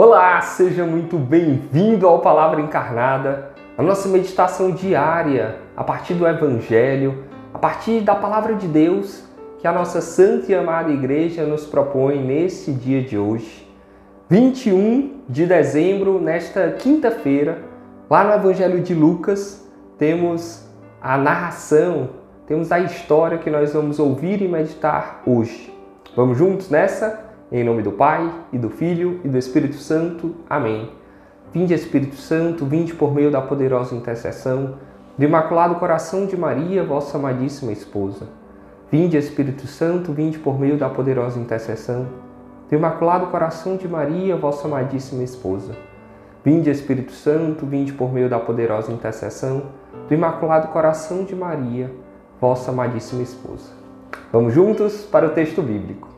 Olá, seja muito bem-vindo ao Palavra Encarnada, a nossa meditação diária a partir do Evangelho, a partir da Palavra de Deus que a nossa santa e amada Igreja nos propõe nesse dia de hoje, 21 de dezembro, nesta quinta-feira, lá no Evangelho de Lucas, temos a narração, temos a história que nós vamos ouvir e meditar hoje. Vamos juntos nessa? Em nome do Pai, e do Filho, e do Espírito Santo. Amém. Vinde, Espírito Santo, vinde por meio da poderosa intercessão do Imaculado Coração de Maria, vossa amadíssima esposa. Vinde, Espírito Santo, vinde por meio da poderosa intercessão do Imaculado Coração de Maria, vossa amadíssima esposa. Vinde, Espírito Santo, vinde por meio da poderosa intercessão do Imaculado Coração de Maria, vossa amadíssima esposa. Vamos juntos para o texto bíblico.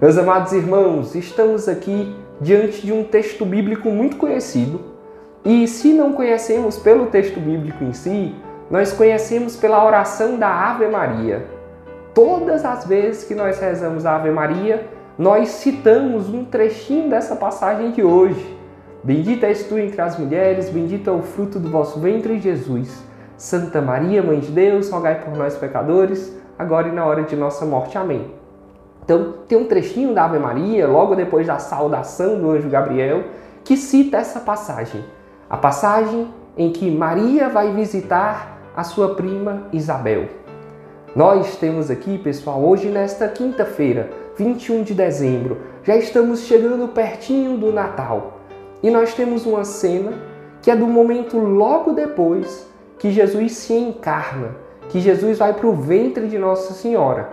Meus amados irmãos, estamos aqui diante de um texto bíblico muito conhecido. E se não conhecemos pelo texto bíblico em si, nós conhecemos pela oração da Ave Maria. Todas as vezes que nós rezamos a Ave Maria, nós citamos um trechinho dessa passagem de hoje. Bendita és tu entre as mulheres, bendito é o fruto do vosso ventre, Jesus. Santa Maria, Mãe de Deus, rogai por nós pecadores, agora e na hora de nossa morte. Amém. Então, tem um trechinho da Ave Maria, logo depois da saudação do anjo Gabriel, que cita essa passagem. A passagem em que Maria vai visitar a sua prima Isabel. Nós temos aqui, pessoal, hoje nesta quinta-feira, 21 de dezembro, já estamos chegando pertinho do Natal. E nós temos uma cena que é do momento logo depois que Jesus se encarna, que Jesus vai para o ventre de Nossa Senhora.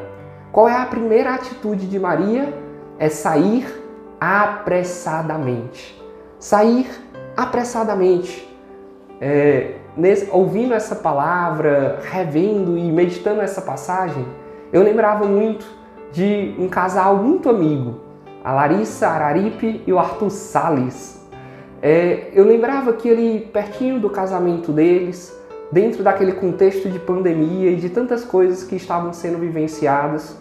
Qual é a primeira atitude de Maria? É sair apressadamente. Sair apressadamente. É, nesse, ouvindo essa palavra, revendo e meditando essa passagem, eu lembrava muito de um casal muito amigo, a Larissa Araripe e o Arthur Salles. É, eu lembrava que ali pertinho do casamento deles, dentro daquele contexto de pandemia e de tantas coisas que estavam sendo vivenciadas,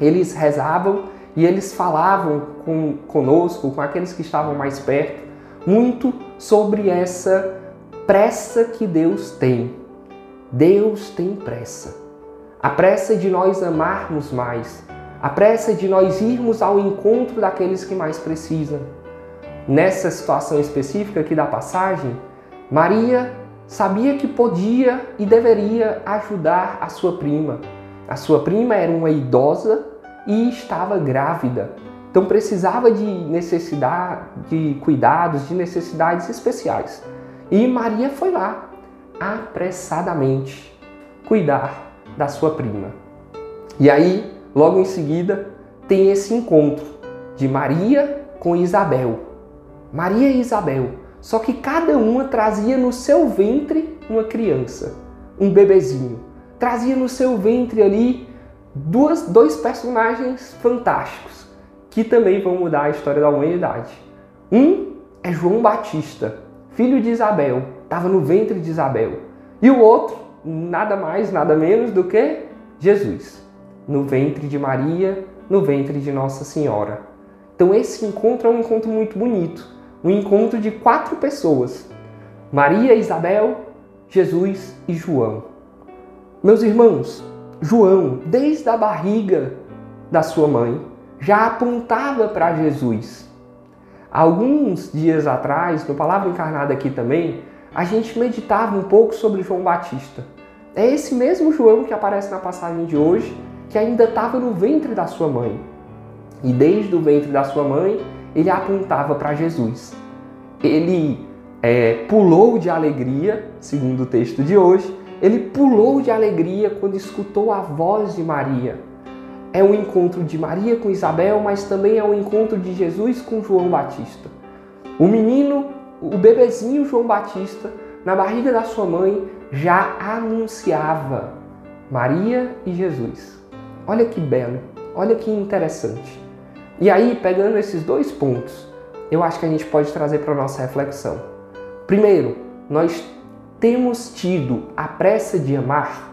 eles rezavam e eles falavam com, conosco, com aqueles que estavam mais perto, muito sobre essa pressa que Deus tem. Deus tem pressa. A pressa de nós amarmos mais, a pressa de nós irmos ao encontro daqueles que mais precisam. Nessa situação específica aqui da passagem, Maria sabia que podia e deveria ajudar a sua prima. A sua prima era uma idosa e estava grávida. Então precisava de necessidade, de cuidados, de necessidades especiais. E Maria foi lá, apressadamente, cuidar da sua prima. E aí, logo em seguida, tem esse encontro de Maria com Isabel. Maria e Isabel só que cada uma trazia no seu ventre uma criança, um bebezinho. Trazia no seu ventre ali duas, dois personagens fantásticos que também vão mudar a história da humanidade. Um é João Batista, filho de Isabel, estava no ventre de Isabel. E o outro, nada mais, nada menos do que Jesus, no ventre de Maria, no ventre de Nossa Senhora. Então esse encontro é um encontro muito bonito um encontro de quatro pessoas: Maria, Isabel, Jesus e João. Meus irmãos, João, desde a barriga da sua mãe, já apontava para Jesus. alguns dias atrás, no Palavra Encarnada aqui também, a gente meditava um pouco sobre João Batista. É esse mesmo João que aparece na passagem de hoje, que ainda estava no ventre da sua mãe. E desde o ventre da sua mãe, ele apontava para Jesus. Ele é, pulou de alegria, segundo o texto de hoje, ele pulou de alegria quando escutou a voz de Maria. É um encontro de Maria com Isabel, mas também é um encontro de Jesus com João Batista. O menino, o bebezinho João Batista, na barriga da sua mãe, já anunciava Maria e Jesus. Olha que belo, olha que interessante. E aí, pegando esses dois pontos, eu acho que a gente pode trazer para nossa reflexão. Primeiro, nós temos tido a pressa de amar,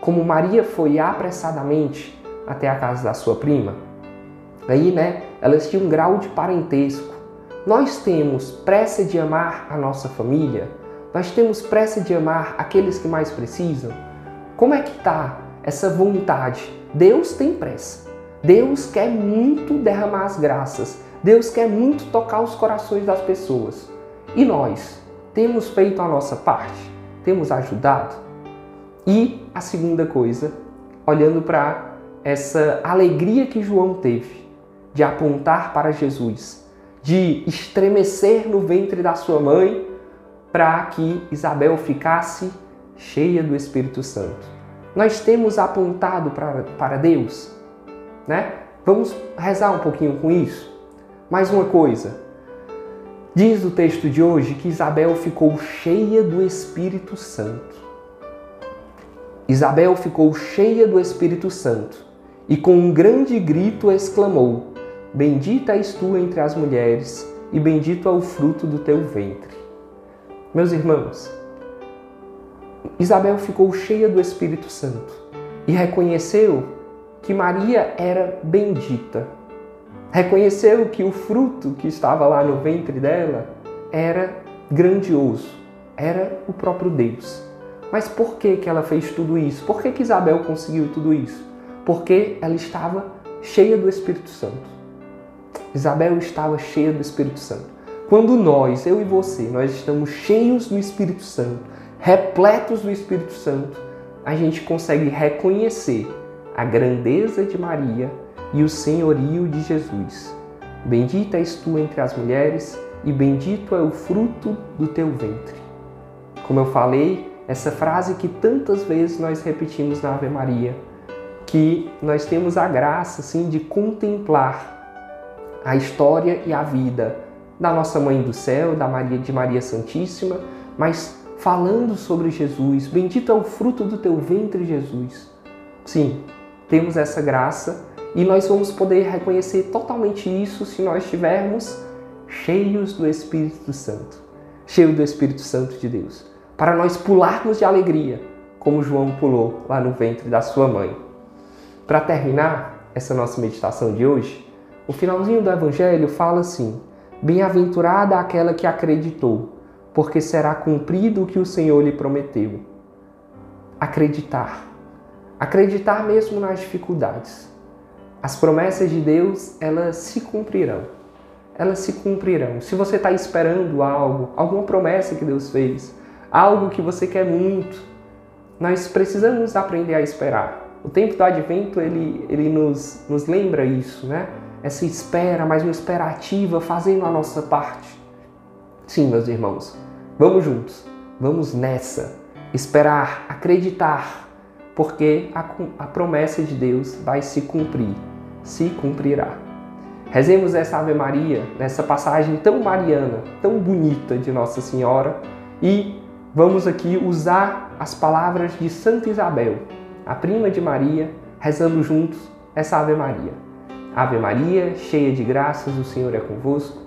como Maria foi apressadamente até a casa da sua prima. Aí, né, elas tinham um grau de parentesco. Nós temos pressa de amar a nossa família? Nós temos pressa de amar aqueles que mais precisam? Como é que está essa vontade? Deus tem pressa. Deus quer muito derramar as graças. Deus quer muito tocar os corações das pessoas. E nós temos feito a nossa parte? Temos ajudado? E a segunda coisa, olhando para essa alegria que João teve de apontar para Jesus, de estremecer no ventre da sua mãe para que Isabel ficasse cheia do Espírito Santo. Nós temos apontado para, para Deus? Né? Vamos rezar um pouquinho com isso? Mais uma coisa. Diz o texto de hoje que Isabel ficou cheia do Espírito Santo. Isabel ficou cheia do Espírito Santo e com um grande grito exclamou: Bendita és tu entre as mulheres, e bendito é o fruto do teu ventre. Meus irmãos, Isabel ficou cheia do Espírito Santo e reconheceu que Maria era bendita. Reconheceu que o fruto que estava lá no ventre dela era grandioso, era o próprio Deus. Mas por que, que ela fez tudo isso? Por que, que Isabel conseguiu tudo isso? Porque ela estava cheia do Espírito Santo. Isabel estava cheia do Espírito Santo. Quando nós, eu e você, nós estamos cheios do Espírito Santo, repletos do Espírito Santo, a gente consegue reconhecer a grandeza de Maria e o senhorio de Jesus. Bendita és tu entre as mulheres e bendito é o fruto do teu ventre. Como eu falei, essa frase que tantas vezes nós repetimos na Ave Maria, que nós temos a graça assim de contemplar a história e a vida da nossa mãe do céu, da Maria de Maria Santíssima, mas falando sobre Jesus, bendito é o fruto do teu ventre, Jesus. Sim, temos essa graça e nós vamos poder reconhecer totalmente isso se nós estivermos cheios do Espírito Santo, cheios do Espírito Santo de Deus, para nós pularmos de alegria, como João pulou lá no ventre da sua mãe. Para terminar essa nossa meditação de hoje, o finalzinho do Evangelho fala assim: Bem-aventurada aquela que acreditou, porque será cumprido o que o Senhor lhe prometeu. Acreditar Acreditar mesmo nas dificuldades. As promessas de Deus, elas se cumprirão. Elas se cumprirão. Se você está esperando algo, alguma promessa que Deus fez, algo que você quer muito, nós precisamos aprender a esperar. O tempo do advento, ele, ele nos, nos lembra isso, né? Essa espera, mas uma espera ativa, fazendo a nossa parte. Sim, meus irmãos, vamos juntos, vamos nessa. Esperar, acreditar, porque a, a promessa de Deus vai se cumprir, se cumprirá. Rezemos essa Ave Maria, nessa passagem tão mariana, tão bonita de Nossa Senhora e vamos aqui usar as palavras de Santa Isabel, a prima de Maria, rezando juntos essa Ave Maria. Ave Maria, cheia de graças, o Senhor é convosco.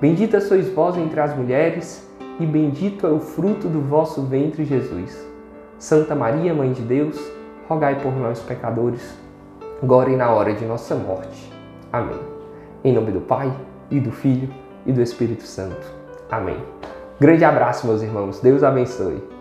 Bendita sois vós entre as mulheres, e bendito é o fruto do vosso ventre, Jesus. Santa Maria, Mãe de Deus, rogai por nós, pecadores, agora e na hora de nossa morte. Amém. Em nome do Pai, e do Filho, e do Espírito Santo. Amém. Grande abraço, meus irmãos. Deus abençoe.